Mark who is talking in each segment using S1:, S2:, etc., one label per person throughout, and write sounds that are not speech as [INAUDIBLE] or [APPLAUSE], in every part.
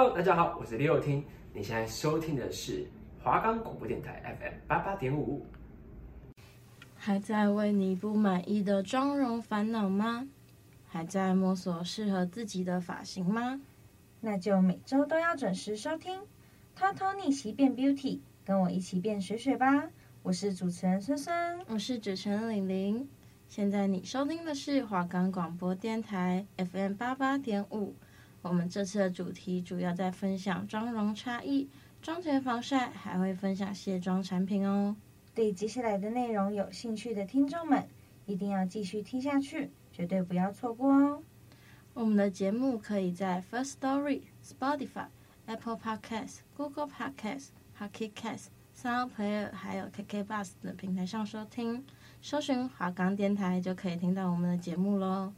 S1: Hello，大家好，我是李友听。你现在收听的是华冈广播电台 FM 八八点五。
S2: 还在为你不满意的妆容烦恼吗？还在摸索适合自己的发型吗？
S3: 那就每周都要准时收听，偷偷逆袭变 Beauty，跟我一起变水水吧。我是主持人孙孙，
S2: 我是主持人玲玲。现在你收听的是华冈广播电台 FM 八八点五。我们这次的主题主要在分享妆容差异、妆前防晒，还会分享卸妆产品哦。
S3: 对接下来的内容有兴趣的听众们，一定要继续听下去，绝对不要错过哦。
S2: 我们的节目可以在 First Story、Spotify、Apple Podcasts、Google Podcasts、Pocket Casts、Sound Player 还有 KK Bus 等平台上收听，搜寻华冈电台就可以听到我们的节目喽。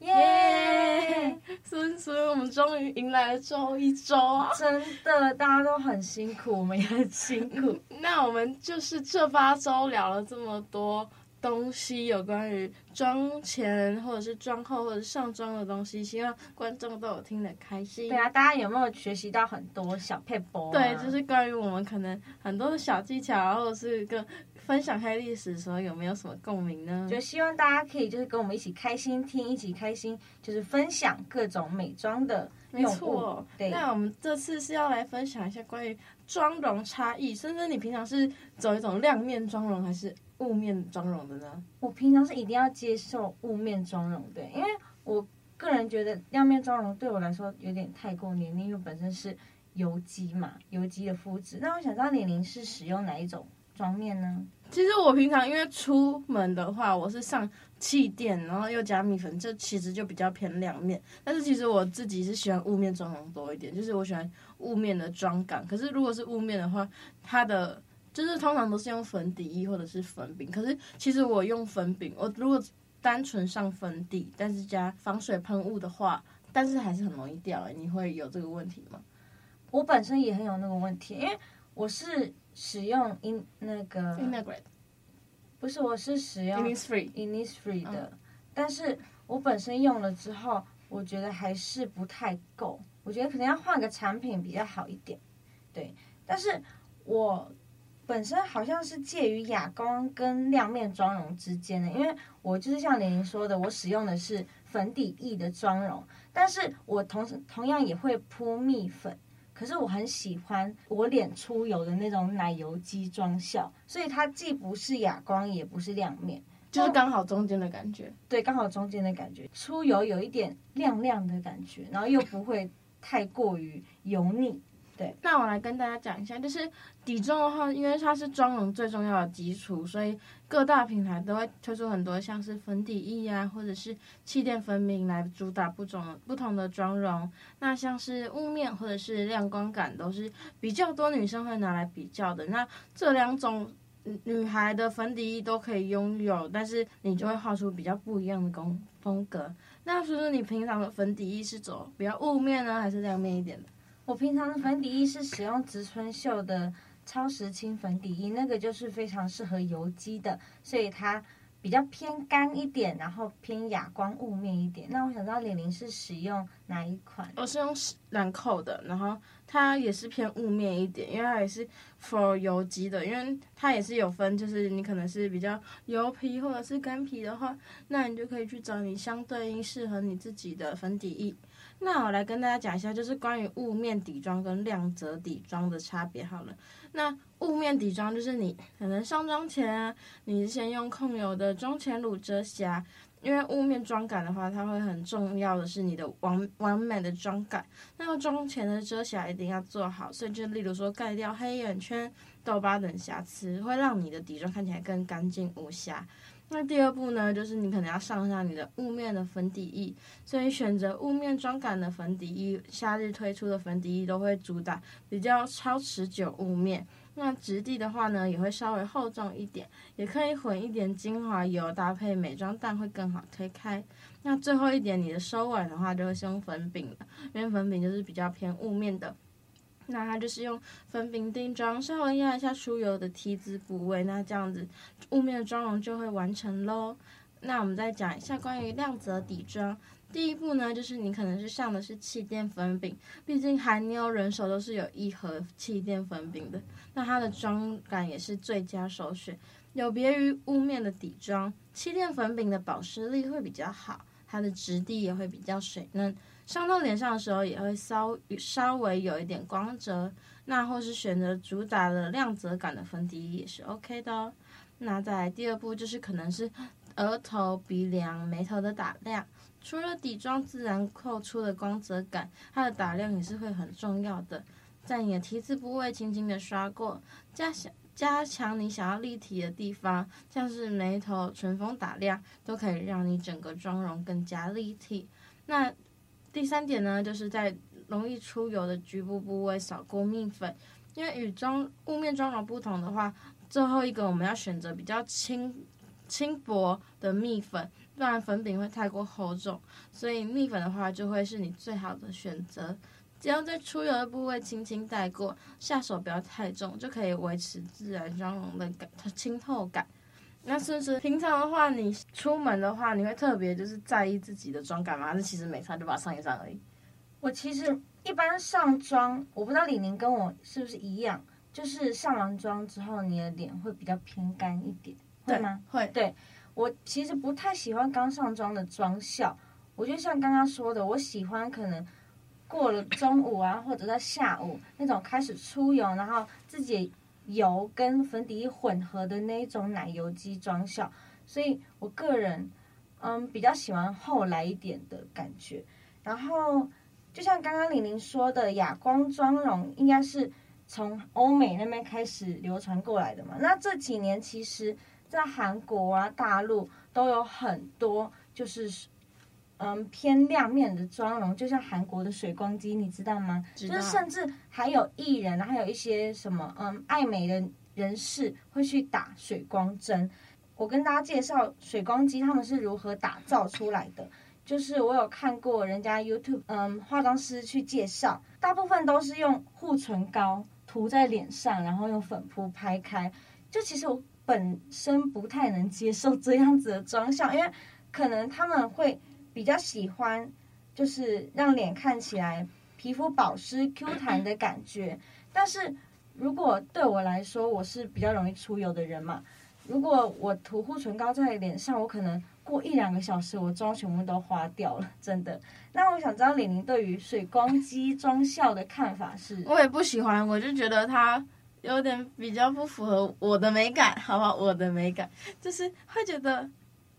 S3: 耶！
S2: 孙孙，我们终于迎来了最后一周啊！
S3: 真的，大家都很辛苦，我们也很辛苦。[LAUGHS]
S2: 那我们就是这八周聊了这么多东西，有关于妆前或者是妆后或者是上妆的东西，希望观众都有听得开心。
S3: 对啊，大家有没有学习到很多小撇步？
S2: 对，就是关于我们可能很多的小技巧，或者是个。分享黑历史的时候有没有什么共鸣呢？
S3: 就希望大家可以就是跟我们一起开心听，一起开心就是分享各种美妆的。没错，对。
S2: 那我们这次是要来分享一下关于妆容差异。深深，你平常是走一种亮面妆容还是雾面妆容的呢？
S3: 我平常是一定要接受雾面妆容的，因为我个人觉得亮面妆容对我来说有点太过黏腻，因为本身是油肌嘛，油肌的肤质。那我想知道李玲是使用哪一种妆面呢？
S2: 其实我平常因为出门的话，我是上气垫，然后又加蜜粉，这其实就比较偏亮面。但是其实我自己是喜欢雾面妆容多一点，就是我喜欢雾面的妆感。可是如果是雾面的话，它的就是通常都是用粉底液或者是粉饼。可是其实我用粉饼，我如果单纯上粉底，但是加防水喷雾的话，但是还是很容易掉。你会有这个问题吗？
S3: 我本身也很有那个问题，因为我是。使用 in 那
S2: 个
S3: 不是，我是使用
S2: Innisfree
S3: Innisfree 的，嗯，但是我本身用了之后，我觉得还是不太够，我觉得可能要换个产品比较好一点，对，但是我本身好像是介于哑光跟亮面妆容之间的，因为我就是像玲玲说的，我使用的是粉底液的妆容，但是我同时同样也会铺蜜粉。可是我很喜欢我脸出油的那种奶油肌妆效，所以它既不是哑光，也不是亮面，
S2: 就是刚好中间的感觉。
S3: 对，刚好中间的感觉，出油有一点亮亮的感觉，然后又不会太过于油腻。对，
S2: 那我来跟大家讲一下，就是底妆的话，因为它是妆容最重要的基础，所以各大品牌都会推出很多像是粉底液啊，或者是气垫粉饼来主打不同不同的妆容。那像是雾面或者是亮光感，都是比较多女生会拿来比较的。那这两种女孩的粉底液都可以拥有，但是你就会画出比较不一样的风风格。那是不是你平常的粉底液是走比较雾面呢，还是亮面一点的？
S3: 我平常的粉底液是使用植村秀的超时清粉底液，那个就是非常适合油肌的，所以它比较偏干一点，然后偏哑光雾面一点。那我想知道玲玲是使用哪一款？
S2: 我是用兰蔻的，然后它也是偏雾面一点，因为它也是 for 油肌的，因为它也是有分，就是你可能是比较油皮或者是干皮的话，那你就可以去找你相对应适合你自己的粉底液。那我来跟大家讲一下，就是关于雾面底妆跟亮泽底妆的差别好了。那雾面底妆就是你可能上妆前啊，你先用控油的妆前乳遮瑕，因为雾面妆感的话，它会很重要的是你的完完美的妆感。那个妆前的遮瑕一定要做好，所以就例如说盖掉黑眼圈、痘疤等瑕疵，会让你的底妆看起来更干净无瑕。那第二步呢，就是你可能要上上你的雾面的粉底液，所以选择雾面妆感的粉底液，夏日推出的粉底液都会主打比较超持久雾面。那质地的话呢，也会稍微厚重一点，也可以混一点精华油搭配美妆蛋会更好推开。那最后一点，你的收尾的话就会是用粉饼了，因为粉饼就是比较偏雾面的。那它就是用粉饼定妆，稍微压一下出油的 T 字部位，那这样子雾面的妆容就会完成喽。那我们再讲一下关于亮泽底妆，第一步呢，就是你可能是上的是气垫粉饼，毕竟韩妞人手都是有一盒气垫粉饼的，那它的妆感也是最佳首选。有别于雾面的底妆，气垫粉饼的保湿力会比较好，它的质地也会比较水嫩，上到脸上的时候也会稍稍微有一点光泽。那或是选择主打的亮泽感的粉底液也是 OK 的哦。那再来第二步就是可能是额头、鼻梁、眉头的打亮。除了底妆自然透出的光泽感，它的打亮也是会很重要的。在你的 T 字部位轻轻的刷过，加强加强你想要立体的地方，像是眉头、唇峰打亮，都可以让你整个妆容更加立体。那第三点呢，就是在容易出油的局部部位扫过蜜粉，因为与妆雾面妆容不同的话，最后一个我们要选择比较轻轻薄的蜜粉。不然粉饼会太过厚重，所以蜜粉的话就会是你最好的选择。只要在出油的部位轻轻带过，下手不要太重，就可以维持自然妆容的感清透感。那是不是平常的话，你出门的话，你会特别就是在意自己的妆感吗？还是其实没差就把它上一上而已？
S3: 我其实一般上妆，我不知道李宁跟我是不是一样，就是上完妆之后，你的脸会比较偏干一点，会吗？
S2: 会，
S3: 对。我其实不太喜欢刚上妆的妆效，我就像刚刚说的，我喜欢可能过了中午啊，或者在下午那种开始出油，然后自己油跟粉底混合的那一种奶油肌妆效，所以我个人嗯比较喜欢后来一点的感觉。然后就像刚刚玲玲说的，哑光妆容应该是从欧美那边开始流传过来的嘛，那这几年其实。在韩国啊、大陆都有很多，就是嗯偏亮面的妆容，就像韩国的水光肌，你知道吗？道。就是甚至还有艺人，还有一些什么嗯爱美的人士会去打水光针。我跟大家介绍水光肌他们是如何打造出来的，就是我有看过人家 YouTube 嗯化妆师去介绍，大部分都是用护唇膏涂在脸上，然后用粉扑拍开。就其实我。本身不太能接受这样子的妆效，因为可能他们会比较喜欢，就是让脸看起来皮肤保湿 Q 弹的感觉。但是如果对我来说，我是比较容易出油的人嘛，如果我涂护唇膏在脸上，我可能过一两个小时，我妆全部都花掉了，真的。那我想知道李宁对于水光肌妆效的看法是？
S2: 我也不喜欢，我就觉得它。有点比较不符合我的美感，好不好？我的美感就是会觉得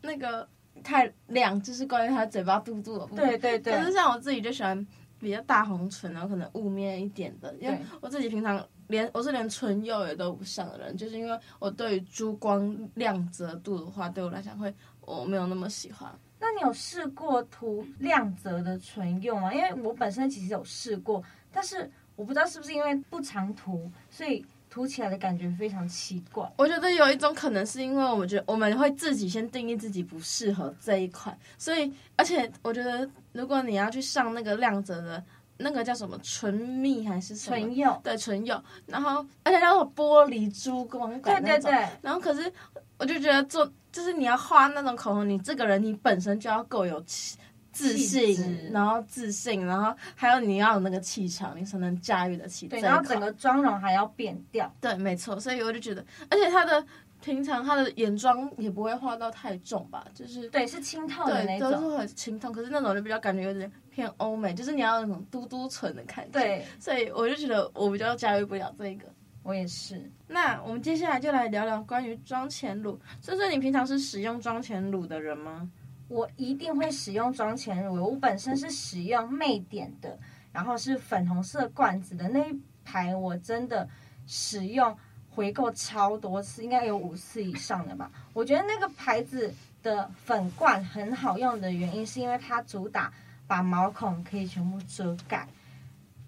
S2: 那个太亮，就是关于他嘴巴嘟嘟的部分。
S3: 对对对。
S2: 可是像我自己就喜欢比较大红唇，然后可能雾面一点的，因为我自己平常连我是连唇釉也都不上的人，就是因为我对于珠光亮泽度的话，对我来讲会我没有那么喜欢。
S3: 那你有试过涂亮泽的唇釉吗？因为我本身其实有试过，但是我不知道是不是因为不常涂，所以。涂起来的感觉非常奇怪。
S2: 我觉得有一种可能是因为我们觉得我们会自己先定义自己不适合这一款，所以而且我觉得如果你要去上那个亮泽的，那个叫什么唇蜜还是什么
S3: 唇釉？
S2: 对，唇釉。然后而且那种玻璃珠光感。对对对。然后可是我就觉得做就是你要画那种口红，你这个人你本身就要够有气。自信，然后自信，然后还有你要有那个气场，你才能驾驭得起。
S3: 对，然后整个妆容还要变调。
S2: 对，没错。所以我就觉得，而且她的平常她的眼妆也不会画到太重吧，就是
S3: 对，是清透的那种，
S2: 都是很清透。可是那种就比较感觉有点偏欧美，就是你要那种嘟嘟唇的感觉。
S3: 对，
S2: 所以我就觉得我比较驾驭不了这个。
S3: 我也是。
S2: 那我们接下来就来聊聊关于妆前乳。所以说，你平常是使用妆前乳的人吗？
S3: 我一定会使用妆前乳，我本身是使用魅点的，然后是粉红色罐子的那一排，我真的使用回购超多次，应该有五次以上的吧。我觉得那个牌子的粉罐很好用的原因，是因为它主打把毛孔可以全部遮盖。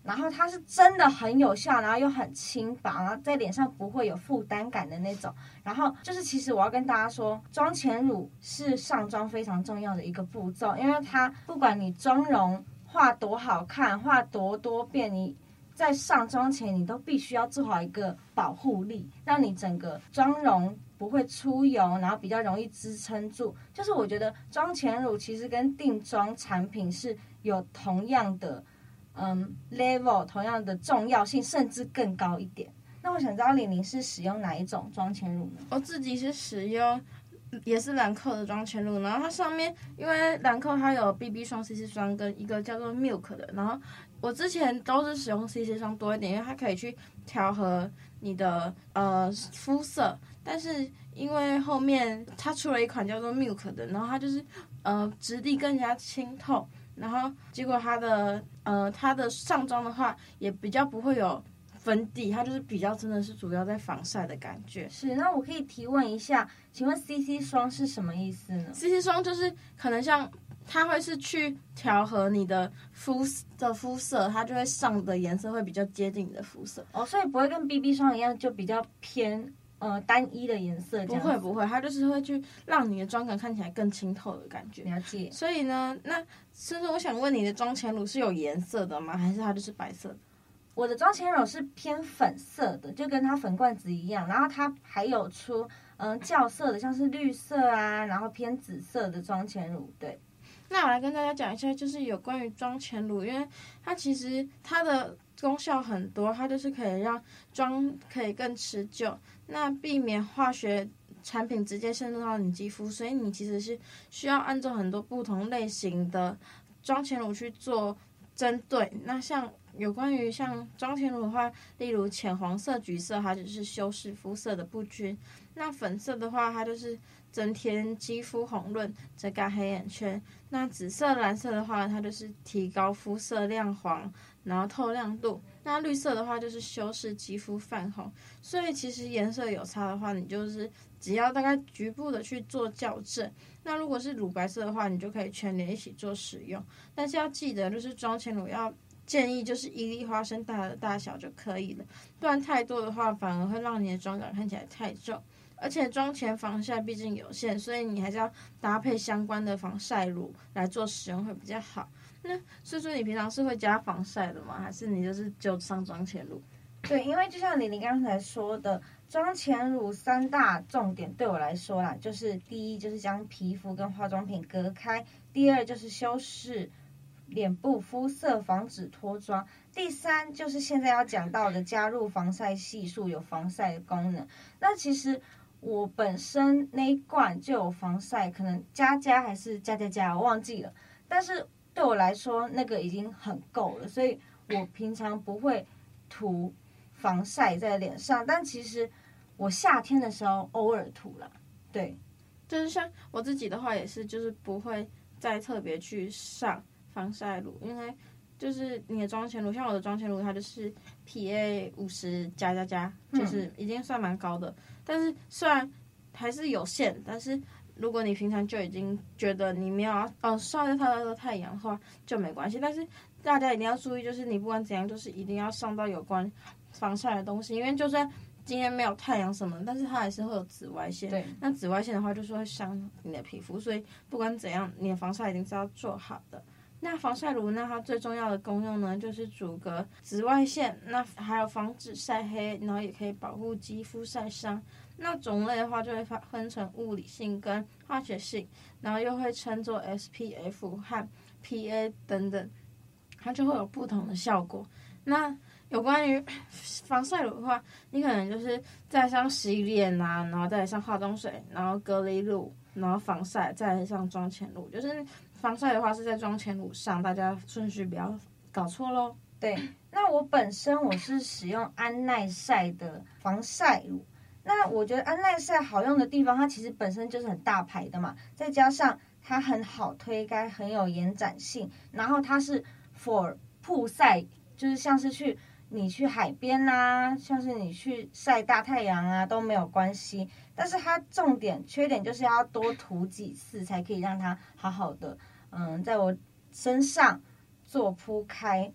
S3: 然后它是真的很有效，然后又很轻薄，然后在脸上不会有负担感的那种。然后就是，其实我要跟大家说，妆前乳是上妆非常重要的一个步骤，因为它不管你妆容画多好看，画多多变，你在上妆前，你都必须要做好一个保护力，让你整个妆容不会出油，然后比较容易支撑住。就是我觉得妆前乳其实跟定妆产品是有同样的嗯 level，同样的重要性，甚至更高一点。那我想知道李宁是使用哪一种妆前乳呢？
S2: 我自己是使用。也是兰蔻的妆前乳，然后它上面因为兰蔻它有 BB 霜、CC 霜跟一个叫做 Milk 的，然后我之前都是使用 CC 霜多一点，因为它可以去调和你的呃肤色，但是因为后面它出了一款叫做 Milk 的，然后它就是呃质地更加清透，然后结果它的呃它的上妆的话也比较不会有。粉底，它就是比较真的是主要在防晒的感觉。
S3: 是，那我可以提问一下，请问 CC 霜是什么意思呢
S2: ？CC 霜就是可能像它会是去调和你的肤的肤色，它就会上的颜色会比较接近你的肤色。
S3: 哦，所以不会跟 BB 霜一样，就比较偏呃单一的颜色。
S2: 不会不会，它就是会去让你的妆感看起来更清透的感觉。
S3: 了解。
S2: 所以呢，那甚至我想问你的妆前乳是有颜色的吗？还是它就是白色的？
S3: 我的妆前乳是偏粉色的，就跟它粉罐子一样，然后它还有出嗯较色的，像是绿色啊，然后偏紫色的妆前乳。对，
S2: 那我来跟大家讲一下，就是有关于妆前乳，因为它其实它的功效很多，它就是可以让妆可以更持久，那避免化学产品直接渗入到你肌肤，所以你其实是需要按照很多不同类型的妆前乳去做针对。那像有关于像妆前乳的话，例如浅黄色、橘色，它就是修饰肤色的不均；那粉色的话，它就是增添肌肤红润、遮盖黑眼圈；那紫色、蓝色的话，它就是提高肤色亮黄，然后透亮度；那绿色的话，就是修饰肌肤泛红。所以其实颜色有差的话，你就是只要大概局部的去做校正。那如果是乳白色的话，你就可以全脸一起做使用。但是要记得，就是妆前乳要。建议就是一粒花生大的大小就可以了，不然太多的话反而会让你的妆感看起来太重。而且妆前防晒毕竟有限，所以你还是要搭配相关的防晒乳来做使用会比较好。那所以说你平常是会加防晒的吗？还是你就是就上妆前乳？
S3: 对，因为就像玲玲刚才说的，妆前乳三大重点对我来说啦，就是第一就是将皮肤跟化妆品隔开，第二就是修饰。脸部肤色防止脱妆，第三就是现在要讲到的加入防晒系数，有防晒的功能。那其实我本身那一罐就有防晒，可能加加还是加加加，我忘记了。但是对我来说，那个已经很够了，所以我平常不会涂防晒在脸上。但其实我夏天的时候偶尔涂了，对，
S2: 就是像我自己的话也是，就是不会再特别去上。防晒乳，因为就是你的妆前乳，像我的妆前乳，它就是 PA 五十加加加，就是已经算蛮高的。但是虽然还是有限，但是如果你平常就已经觉得你没有要哦晒太太多太阳的话，就没关系。但是大家一定要注意，就是你不管怎样，就是一定要上到有关防晒的东西，因为就算今天没有太阳什么，但是它还是会有紫外线。
S3: 对，
S2: 那紫外线的话，就是会伤你的皮肤，所以不管怎样，你的防晒一定是要做好的。那防晒乳呢？它最重要的功用呢，就是阻隔紫外线，那还有防止晒黑，然后也可以保护肌肤晒伤。那种类的话，就会分分成物理性跟化学性，然后又会称作 SPF 和 PA 等等，它就会有不同的效果。那有关于防晒乳的话，你可能就是再上洗脸啊，然后再上化妆水，然后隔离乳，然后防晒，再上妆前乳，就是。防晒的话是在妆前乳上，大家顺序不要搞错喽。
S3: 对，那我本身我是使用安耐晒的防晒乳。那我觉得安耐晒好用的地方，它其实本身就是很大牌的嘛，再加上它很好推开，很有延展性，然后它是 for 曝晒，就是像是去。你去海边呐、像是你去晒大太阳啊都没有关系，但是它重点缺点就是要多涂几次才可以让它好好的，嗯，在我身上做铺开。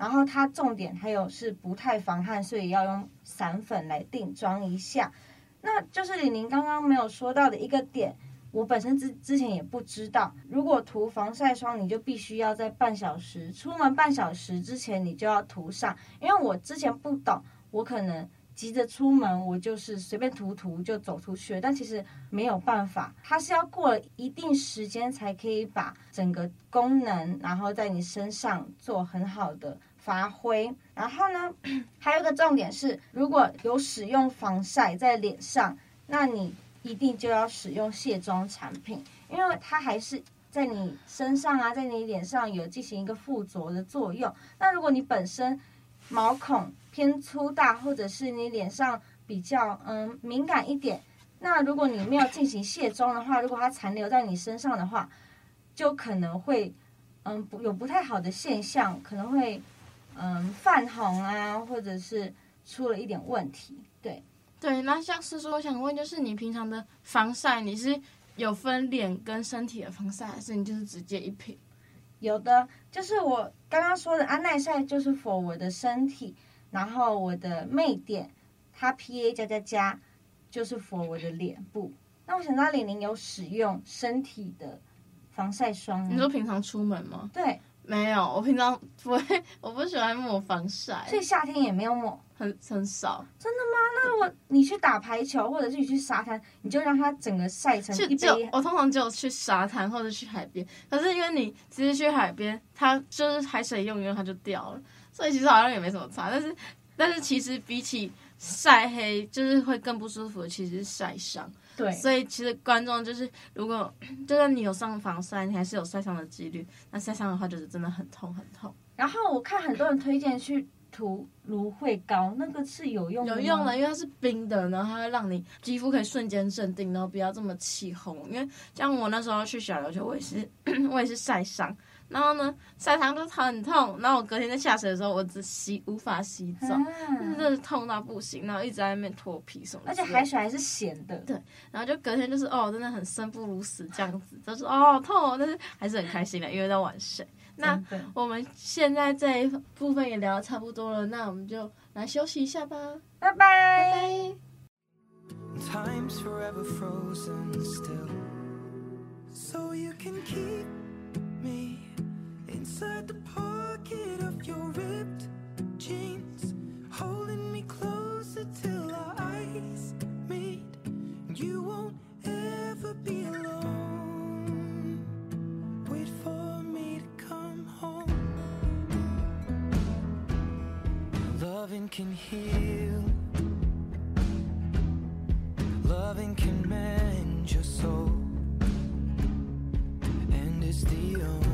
S3: 然后它重点还有是不太防汗，所以要用散粉来定妆一下。那就是李宁刚刚没有说到的一个点，我本身之之前也不知道，如果涂防晒霜，你就必须要在半小时出门半小时之前你就要涂上，因为我之前不懂，我可能。急着出门，我就是随便涂涂就走出去了。但其实没有办法，它是要过了一定时间才可以把整个功能，然后在你身上做很好的发挥。然后呢，[CLEARS THROAT] 还有一个重点是，如果有使用防晒在脸上，那你一定就要使用卸妆产品，因为它还是在你身上啊，在你脸上有进行一个附着的作用。那如果你本身毛孔偏粗大，或者是你脸上比较嗯敏感一点，那如果你没有进行卸妆的话，如果它残留在你身上的话，就可能会嗯不有不太好的现象，可能会嗯泛红啊，或者是出了一点问题。对
S2: 对，那像是说，我想问，就是你平常的防晒，你是有分脸跟身体的防晒，还是你就是直接一瓶？
S3: 有的，就是我刚刚说的安耐晒，就是 for 我的身体。然后我的魅点，它 PA 加加加，就是 for 我的脸部。那我想知道李宁有使用身体的防晒霜吗？
S2: 你说平常出门吗？
S3: 对，
S2: 没有，我平常不会，我不喜欢抹防晒，
S3: 所以夏天也没有抹，
S2: 很很少。
S3: 真的吗？那我你去打排球，或者是你去沙滩，你就让它整个晒成一杯。
S2: 我通常只有去沙滩或者去海边，可是因为你其实去海边，它就是海水用一用它就掉了。所以其实好像也没什么差，但是但是其实比起晒黑，就是会更不舒服的，其实是晒伤。
S3: 对，
S2: 所以其实观众就是，如果 [CLEARS THROAT] 就算你有上防晒，你还是有晒伤的几率。那晒伤的话，就是真的很痛很痛。
S3: 然后我看很多人推荐去涂芦荟膏，那个是有用的，
S2: 有用的，因为它是冰的，然后它会让你肌肤可以瞬间镇定，然后不要这么起红。因为像我那时候去小琉球，我也是 [CLEARS THROAT] 我也是晒伤。然后呢，晒伤就很痛。然后我隔天在下水的时候，我只洗无法洗澡，真的是痛到不行。然后一直在那边脱皮什么。
S3: 而且海水还是咸的。
S2: 对。然后就隔天就是哦，真的很生不如死这样子，就是哦痛，但是还是很开心的，因为在玩水。那我们现在这一部分也聊得差不多了，那我们就来休息一下吧。
S3: 拜拜。
S2: inside the
S4: pocket of your ripped jeans Holding me closer till our eyes meet. You won't ever be alone. Wait for me to come home. Loving can heal. Loving can mend your soul. And it's the only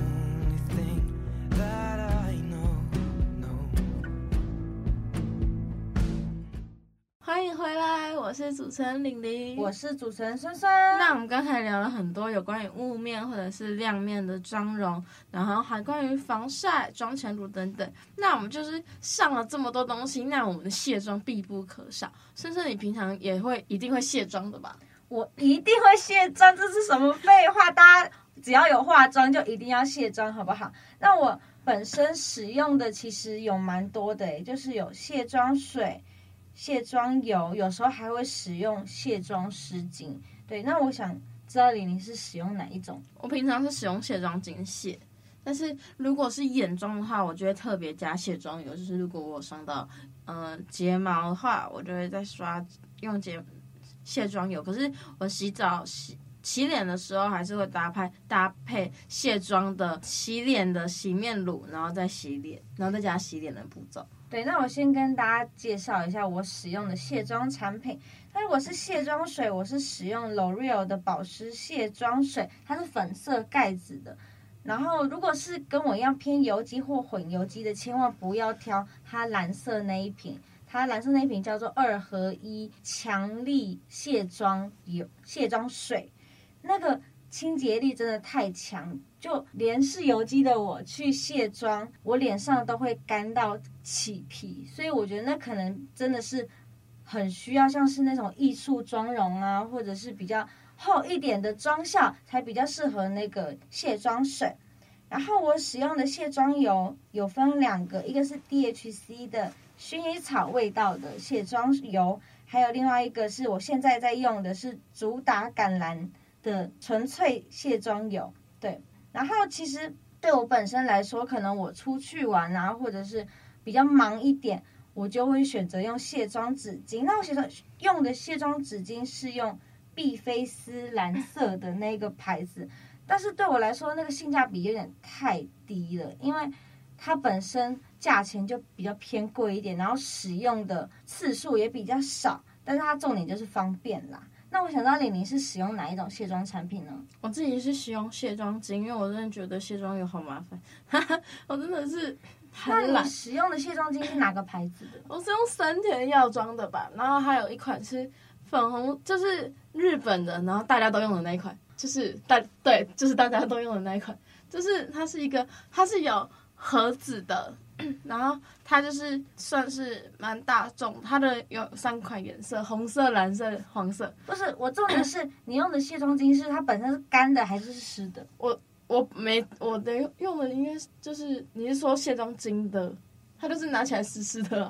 S2: 回来，我是主持人玲玲，
S3: 我是主持人孙孙。
S2: 那我们刚才聊了很多有关于雾面或者是亮面的妆容，然后还关于防晒、妆前乳等等。那我们就是上了这么多东西，那我们的卸妆必不可少。孙孙，你平常也会一定会卸妆的吧？
S3: 我一定会卸妆，这是什么废话？大家只要有化妆就一定要卸妆，好不好？那我本身使用的其实有蛮多的，就是有卸妆水。卸妆油，有时候还会使用卸妆湿巾。对，那我想知道李玲是使用哪一种？
S2: 我平常是使用卸妆巾卸，但是如果是眼妆的话，我就会特别加卸妆油。就是如果我伤到呃睫毛的话，我就会再刷用睫卸妆油。可是我洗澡洗洗脸的时候，还是会搭配搭配卸妆的洗脸的洗面乳，然后再洗脸，然后再加洗脸的步骤。
S3: 对，那我先跟大家介绍一下我使用的卸妆产品。那如果是卸妆水，我是使用 L'Oreal 的保湿卸妆水，它是粉色盖子的。然后如果是跟我一样偏油肌或混油肌的，千万不要挑它蓝色那一瓶。它蓝色那一瓶叫做二合一强力卸妆油卸妆水，那个。清洁力真的太强，就连是油肌的我去卸妆，我脸上都会干到起皮，所以我觉得那可能真的是很需要像是那种艺术妆容啊，或者是比较厚一点的妆效才比较适合那个卸妆水。然后我使用的卸妆油有分两个，一个是 DHC 的薰衣草味道的卸妆油，还有另外一个是我现在在用的是主打橄榄。的纯粹卸妆油。对，然后其实对我本身来说，可能我出去玩啊，或者是比较忙一点，我就会选择用卸妆纸巾。那我写的用的卸妆纸巾是用碧菲斯蓝色的那个牌子，但是对我来说，那个性价比有点太低了，因为它本身价钱就比较偏贵一点，然后使用的次数也比较少，但是它重点就是方便啦。那我想知道李宁是使用哪一种卸妆产品呢？
S2: 我自己是使用卸妆巾，因为我真的觉得卸妆油好麻烦，[LAUGHS] 我真的是很懒。
S3: 那你使用的卸妆巾是哪个牌子的？[LAUGHS]
S2: 我是用森田药妆的吧，然后还有一款是粉红，就是日本的，然后大家都用的那一款，就是大对，就是大家都用的那一款，[LAUGHS] 就是它是一个，它是有盒子的。然后它就是算是蛮大众，它的有三款颜色：红色、蓝色、黄色。
S3: 不是，我重点是你用的卸妆巾是它本身是干的还是湿的？
S2: 我我没我的用的应该就是你是说卸妆巾的，它就是拿起来湿湿的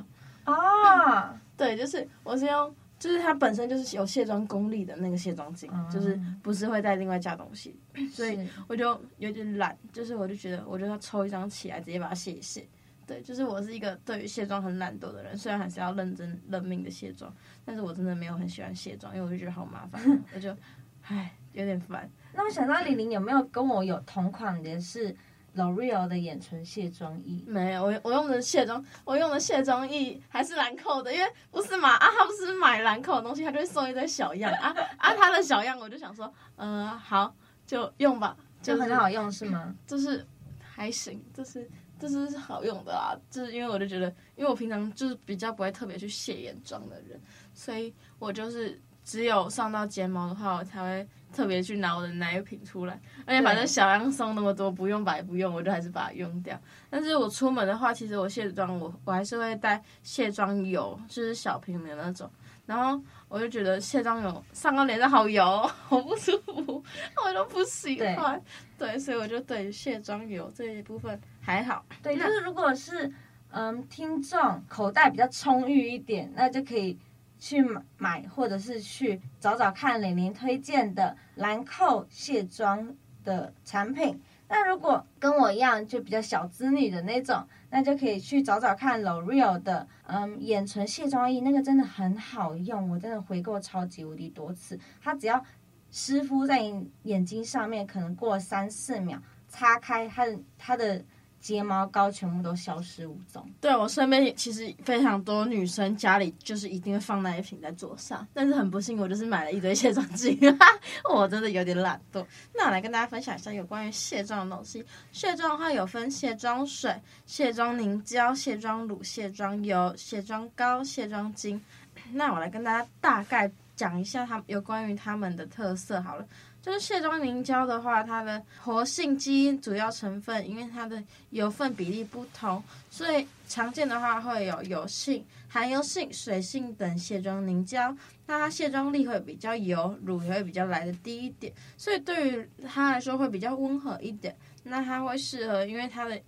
S2: 啊。
S3: 啊，
S2: 对，就是我是用。就是它本身就是有卸妆功力的那个卸妆巾，嗯、就是不是会再另外加东西，[COUGHS] 所以我就有点懒，就是我就觉得我就要抽一张起来直接把它卸一卸。对，就是我是一个对于卸妆很懒惰的人，虽然还是要认真认命的卸妆，但是我真的没有很喜欢卸妆，因为我就觉得好麻烦，我就唉有点烦。
S3: 那我想知道李玲有没有跟我有同款的是？L'Oreal 的眼唇卸妆液
S2: 没有，我我用的卸妆，我用的卸妆液还是兰蔻的，因为不是嘛啊，他不是买兰蔻的东西，他就会送一堆小样啊啊，他的小样我就想说，嗯、呃，好就用吧，
S3: 就很好用是吗？
S2: 就是还行，就是就是是好用的啦，就是因为我就觉得，因为我平常就是比较不会特别去卸眼妆的人，所以我就是只有上到睫毛的话，我才会。特别去拿我的奶瓶出来，而且反正小样送那么多，不用白不用，我就还是把它用掉。但是我出门的话，其实我卸妆我我还是会带卸妆油，就是小瓶的那种。然后我就觉得卸妆油上到脸上好油，[LAUGHS] 好不舒服，我都不喜欢。对，对，所以我就对卸妆油这一部分还好。
S3: 对，就是如果是嗯听众口袋比较充裕一点，那就可以。去买，或者是去找找看李宁推荐的兰蔻卸妆的产品。那如果跟我一样就比较小资女的那种，那就可以去找找看 L'Oreal 的嗯眼唇卸妆液，那个真的很好用，我真的回购超级无敌多次。它只要湿敷在眼睛上面，可能过三四秒，擦开它的它的。睫毛膏全部都消失无踪。
S2: 对，我身边其实非常多女生家里就是一定会放那一瓶在桌上，但是很不幸，我就是买了一堆卸妆剂，[LAUGHS] 我真的有点懒惰。那我来跟大家分享一下有关于卸妆的东西。卸妆的话有分卸妆水、卸妆凝胶、卸妆乳、卸妆油、卸妆膏、卸妆巾。[COUGHS] 那我来跟大家大概讲一下它有关于它们的特色好了。就是卸妆凝胶的话，它的活性基因主要成分，因为它的油分比例不同，所以常见的话会有油性、含油性、水性等卸妆凝胶。那它卸妆力会比较油，乳也会比较来的低一点，所以对于它来说会比较温和一点。那它会适合，因为它的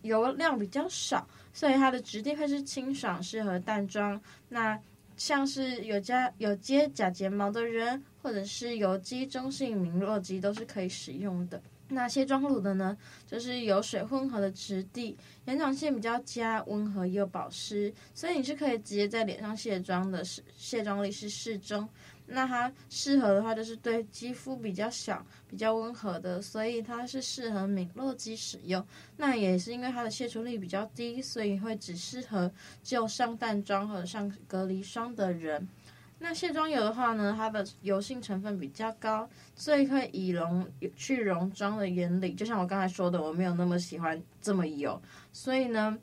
S2: 油量比较少，所以它的质地会是清爽，适合淡妆。那像是有加有接假睫毛的人，或者是油肌、中性、敏弱肌都是可以使用的。那卸妆乳的呢，就是有水混合的质地，延长性比较佳，温和又保湿，所以你是可以直接在脸上卸妆的，是卸妆力是适中。那它适合的话，就是对肌肤比较小、比较温和的，所以它是适合敏弱肌使用。那也是因为它的卸除力比较低，所以会只适合就上淡妆或者上隔离霜的人。那卸妆油的话呢，它的油性成分比较高，所以会以溶去溶妆的原理。就像我刚才说的，我没有那么喜欢这么油，所以呢。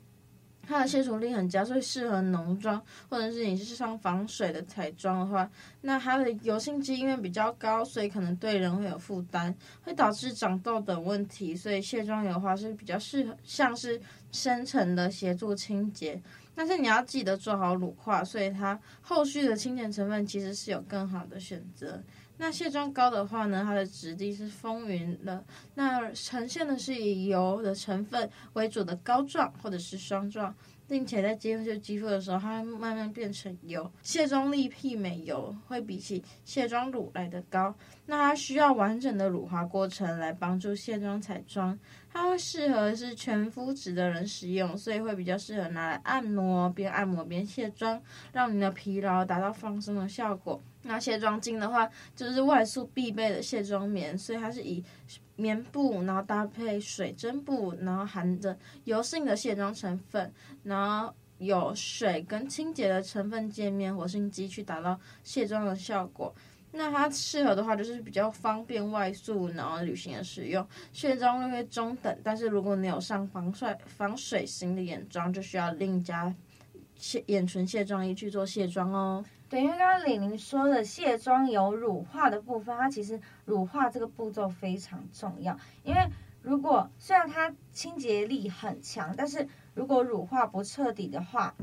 S2: 它的卸除力很佳，所以适合浓妆，或者是你是上防水的彩妆的话，那它的油性基因为比较高，所以可能对人会有负担，会导致长痘等问题。所以卸妆油的话是比较适合，像是深层的协助清洁，但是你要记得做好乳化，所以它后续的清洁成分其实是有更好的选择。那卸妆膏的话呢，它的质地是丰腴的，那呈现的是以油的成分为主的膏状或者是霜状。并且在接触肌肤的时候，它会慢慢变成油。卸妆力媲美油，会比起卸妆乳来的高。那它需要完整的乳化过程来帮助卸妆彩妆。它会适合是全肤质的人使用，所以会比较适合拿来按摩，边按摩边卸妆，让你的疲劳达到放松的效果。那卸妆巾的话，就是外宿必备的卸妆棉，所以它是以棉布，然后搭配水针布，然后含着油性的卸妆成分，然后有水跟清洁的成分界面活性剂去达到卸妆的效果。那它适合的话，就是比较方便外宿，然后旅行的使用。卸妆率会中等，但是如果你有上防晒防水型的眼妆，就需要另加卸眼唇卸妆液去做卸妆哦。
S3: 对，因为刚刚李宁说的卸妆油乳化的部分，它其实乳化这个步骤非常重要。因为如果虽然它清洁力很强，但是如果乳化不彻底的话，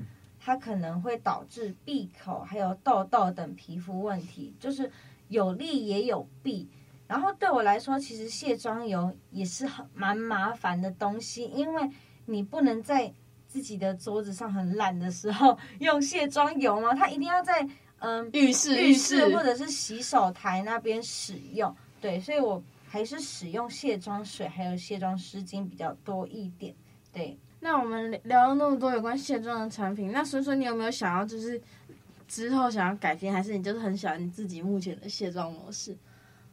S3: 它可能会导致闭口还有痘痘等皮肤问题，就是有利也有弊。然后对我来说，其实卸妆油也是很蛮麻烦的东西，因为你不能在自己的桌子上很懒的时候用卸妆油吗？它一定要在嗯
S2: 浴室、
S3: 浴室或者是洗手台那边使用。对，所以我还是使用卸妆水还有卸妆湿巾比较多一点。对，
S2: 那我们聊了那么多有关卸妆的产品，那所以说你有没有想要就是之后想要改变，还是你就是很喜欢你自己目前的卸妆模式？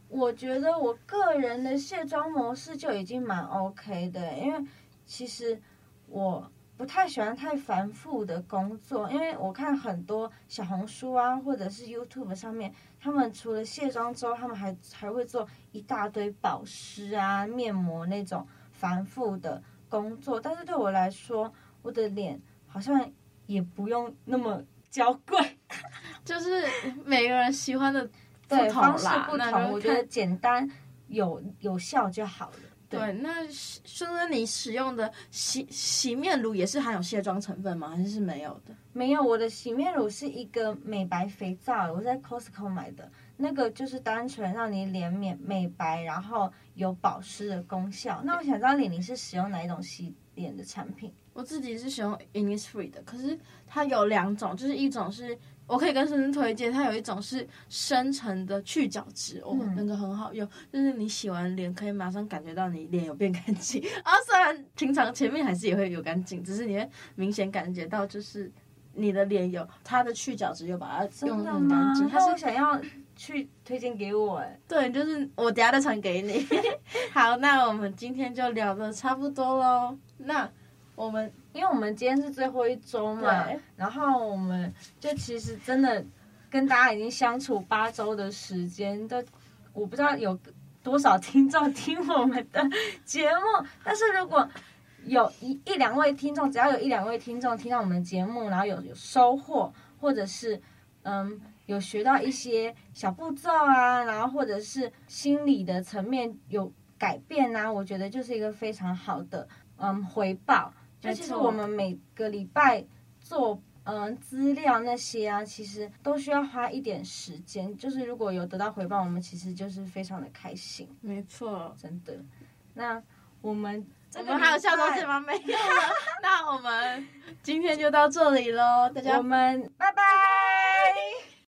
S3: 我觉得我个人的卸妆模式就已经蛮 OK 的，因为其实我。不太喜欢太繁复的工作，因为我看很多小红书啊，或者是 YouTube 上面，他们除了卸妆之后，他们还还会做一大堆保湿啊、面膜那种繁复的工作。但是对我来说，我的脸好像也不用那么娇贵，[LAUGHS]
S2: 就是每个人喜欢的
S3: 对方式不同，我觉得简单有有效就好了。对，
S2: 对，那说说你使用的洗洗面乳也是含有卸妆成分吗？还是是没有的？
S3: 没有，我的洗面乳是一个美白肥皂，我在 Costco 买的，那个就是单纯让你脸美美白，然后有保湿的功效。那我想知道李宁是使用哪一种洗脸的产品？
S2: 我自己是使用 Innisfree 的，可是它有两种，就是一种是。我可以跟深深推荐，它有一种是深层的去角质哦，那个很好用，就是你洗完脸可以马上感觉到你脸有变干净 [LAUGHS] 啊。虽然平常前面还是也会有干净，只是你会明显感觉到就是你的脸有它的去角质，又把它用得很干净。
S3: 它是想要去推荐给我哎，
S2: 对，就是我等下再传给你。[LAUGHS] 好，那我们今天就聊的差不多喽。那我们。
S3: 因为我们今天是最后一周嘛，然后我们就其实真的跟大家已经相处八周的时间，都我不知道有多少听众听我们的节目，但是如果有一一两位听众，只要有一两位听众听到我们的节目，然后有有收获，或者是嗯有学到一些小步骤啊，然后或者是心理的层面有改变啊，我觉得就是一个非常好的嗯回报。就其实我们每个礼拜做嗯资料那些啊，其实都需要花一点时间。就是如果有得到回报，我们其实就是非常的开心。
S2: 没错，
S3: 真的。那我们
S2: 我们还有下东西吗？没有了。[LAUGHS] 那我们今天就到这里喽，大家
S3: 我们拜拜。